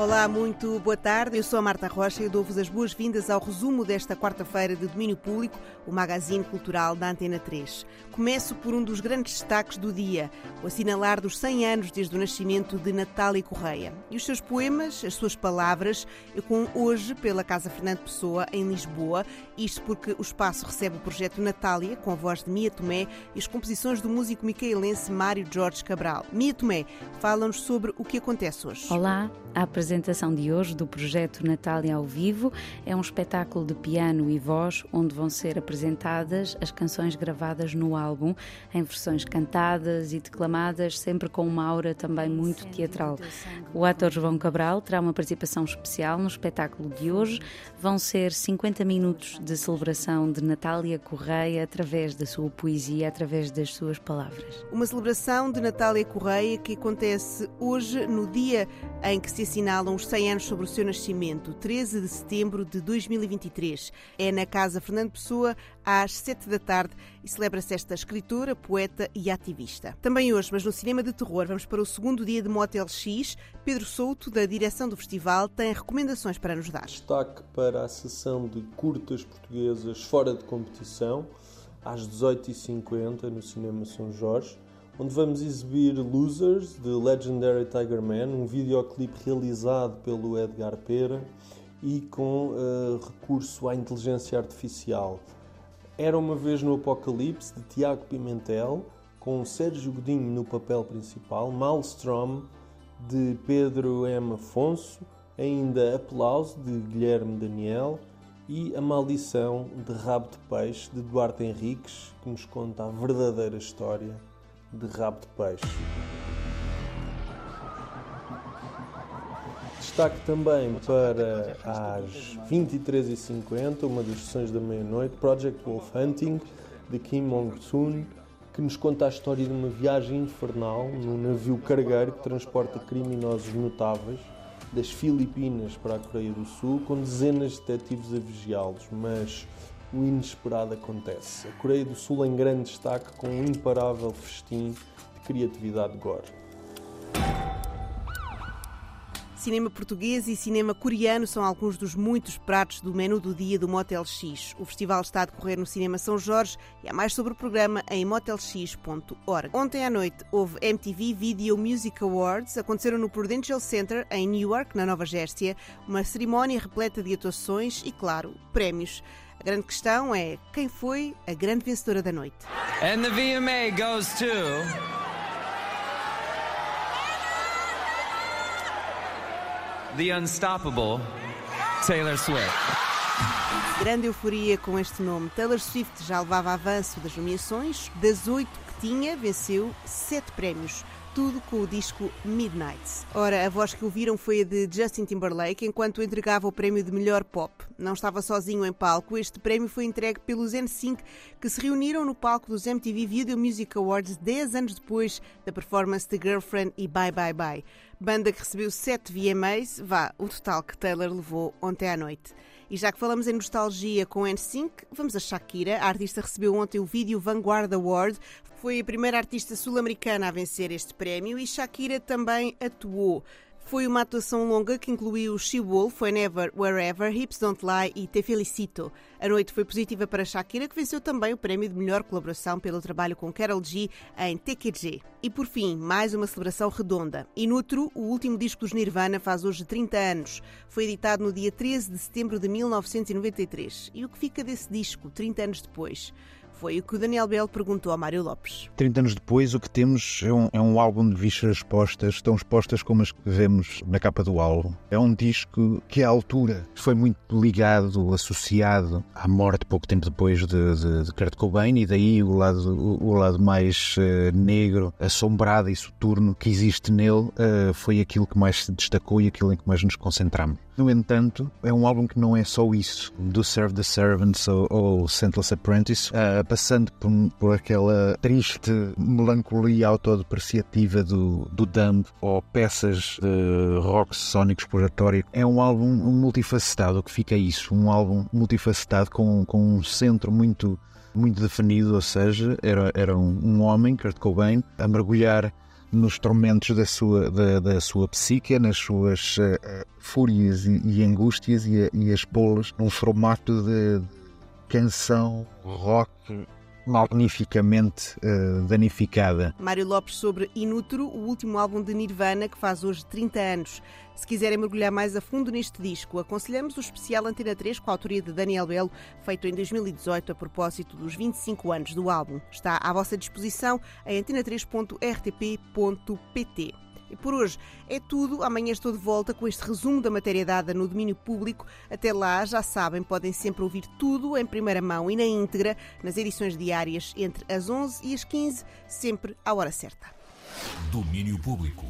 Olá, muito boa tarde. Eu sou a Marta Rocha e dou-vos as boas-vindas ao resumo desta quarta-feira de Domínio Público, o magazine cultural da Antena 3. Começo por um dos grandes destaques do dia, o assinalar dos 100 anos desde o nascimento de Natália Correia. E os seus poemas, as suas palavras, com hoje pela Casa Fernando Pessoa, em Lisboa. Isto porque o espaço recebe o projeto Natália, com a voz de Mia Tomé e as composições do músico micaelense Mário Jorge Cabral. Mia Tomé, fala-nos sobre o que acontece hoje. Olá, a apresentação de hoje do projeto Natália ao Vivo é um espetáculo de piano e voz onde vão ser apresentadas as canções gravadas no álbum em versões cantadas e declamadas, sempre com uma aura também muito teatral. O ator João Cabral terá uma participação especial no espetáculo de hoje. Vão ser 50 minutos de celebração de Natália Correia através da sua poesia, através das suas palavras. Uma celebração de Natália Correia que acontece hoje no dia em que se se assinalam os 100 anos sobre o seu nascimento, 13 de setembro de 2023. É na Casa Fernando Pessoa, às 7 da tarde, e celebra-se esta escritora, poeta e ativista. Também hoje, mas no cinema de terror, vamos para o segundo dia de Motel X. Pedro Souto, da direção do festival, tem recomendações para nos dar. Destaque para a sessão de curtas portuguesas fora de competição, às 18h50, no Cinema São Jorge onde vamos exibir Losers, de Legendary Tiger Man, um videoclipe realizado pelo Edgar Pera e com uh, recurso à inteligência artificial. Era uma vez no Apocalipse, de Tiago Pimentel, com Sérgio Godinho no papel principal, Maelstrom, de Pedro M. Afonso, ainda Aplauso, de Guilherme Daniel, e A Maldição de Rabo de Peixe, de Duarte Henriques, que nos conta a verdadeira história de rabo de peixe. Destaque também para às 23h50, uma das sessões da meia-noite, Project Wolf Hunting, de Kim Mong-soon, que nos conta a história de uma viagem infernal num navio cargueiro que transporta criminosos notáveis das Filipinas para a Coreia do Sul, com dezenas de detetives a vigiá-los, mas o inesperado acontece. A Coreia do Sul em grande destaque com um imparável festim de criatividade gore. Cinema português e cinema coreano são alguns dos muitos pratos do menu do dia do Motel X. O festival está a decorrer no Cinema São Jorge e há mais sobre o programa em motelx.org. Ontem à noite houve MTV Video Music Awards. Aconteceram no Prudential Center, em Newark, na Nova Jersey, uma cerimónia repleta de atuações e, claro, prémios. A grande questão é quem foi a grande vencedora da noite. And the VMA goes to the unstoppable Taylor Swift. Grande euforia com este nome. Taylor Swift já levava avanço das nomeações. Das oito que tinha, venceu sete prémios tudo com o disco Midnights. Ora, a voz que ouviram foi a de Justin Timberlake enquanto entregava o prémio de melhor pop. Não estava sozinho em palco, este prémio foi entregue pelos N5 que se reuniram no palco dos MTV Video Music Awards 10 anos depois da performance de Girlfriend e Bye Bye Bye. Banda que recebeu 7 VMAs, vá, o total que Taylor levou ontem à noite. E já que falamos em nostalgia com N5, vamos a Shakira. A artista recebeu ontem o Video Vanguard Award. Foi a primeira artista sul-americana a vencer este prémio e Shakira também atuou. Foi uma atuação longa que incluiu She Wolf, Whenever, Wherever, Hips Don't Lie e Te Felicito. A noite foi positiva para Shakira, que venceu também o prémio de melhor colaboração pelo trabalho com Carol G em TQG. E por fim, mais uma celebração redonda. Inutro, o último disco dos Nirvana, faz hoje 30 anos. Foi editado no dia 13 de setembro de 1993. E o que fica desse disco, 30 anos depois? Foi o que o Daniel Bell perguntou a Mário Lopes. 30 anos depois, o que temos é um, é um álbum de vísceras expostas, tão expostas como as que vemos na capa do álbum. É um disco que, à altura, foi muito ligado, associado à morte pouco tempo depois de, de, de Kurt Cobain, e daí o lado, o, o lado mais uh, negro, assombrado e soturno que existe nele uh, foi aquilo que mais se destacou e aquilo em que mais nos concentramos. No entanto, é um álbum que não é só isso, do Serve the Servants ou, ou Sentless Apprentice, uh, passando por, por, aquela triste melancolia autodepreciativa do, do Dumb ou peças de rock sónico exploratório. É um álbum multifacetado, o que fica isso, um álbum multifacetado com, com um centro muito muito definido, ou seja, era, era um, um homem, Kurt Cobain, a mergulhar nos tormentos da sua, da, da sua psique, nas suas uh, fúrias e, e angústias e, e as pô-las num formato de canção rock magnificamente uh, danificada. Mário Lopes sobre Inútero, o último álbum de Nirvana que faz hoje 30 anos. Se quiserem mergulhar mais a fundo neste disco, aconselhamos o especial Antena 3 com a autoria de Daniel Belo, feito em 2018 a propósito dos 25 anos do álbum. Está à vossa disposição em antena3.rtp.pt. E por hoje é tudo. Amanhã estou de volta com este resumo da matéria dada no domínio público. Até lá, já sabem, podem sempre ouvir tudo em primeira mão e na íntegra nas edições diárias entre as 11 e as 15, sempre à hora certa. Domínio público.